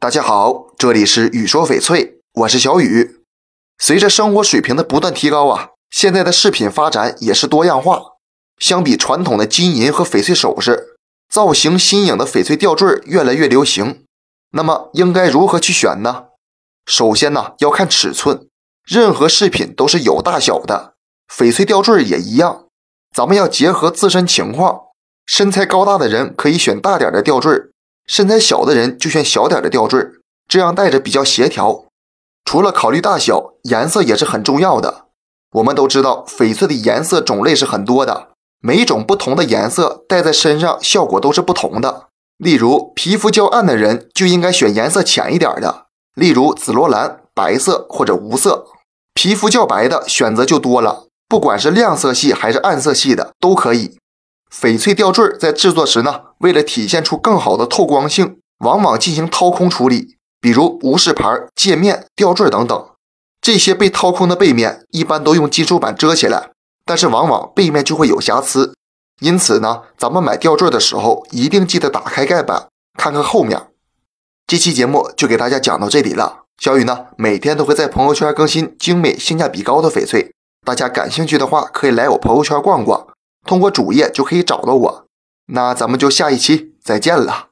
大家好，这里是雨说翡翠，我是小雨。随着生活水平的不断提高啊，现在的饰品发展也是多样化。相比传统的金银和翡翠首饰，造型新颖的翡翠吊坠越来越流行。那么应该如何去选呢？首先呢，要看尺寸，任何饰品都是有大小的，翡翠吊坠也一样。咱们要结合自身情况，身材高大的人可以选大点的吊坠，身材小的人就选小点的吊坠，这样戴着比较协调。除了考虑大小，颜色也是很重要的。我们都知道，翡翠的颜色种类是很多的。每种不同的颜色戴在身上效果都是不同的。例如，皮肤较暗的人就应该选颜色浅一点的，例如紫罗兰、白色或者无色。皮肤较白的选择就多了，不管是亮色系还是暗色系的都可以。翡翠吊坠在制作时呢，为了体现出更好的透光性，往往进行掏空处理，比如无饰牌、戒面、吊坠等等。这些被掏空的背面一般都用金属板遮起来。但是往往背面就会有瑕疵，因此呢，咱们买吊坠的时候一定记得打开盖板，看看后面。这期节目就给大家讲到这里了。小雨呢，每天都会在朋友圈更新精美、性价比高的翡翠，大家感兴趣的话可以来我朋友圈逛逛，通过主页就可以找到我。那咱们就下一期再见了。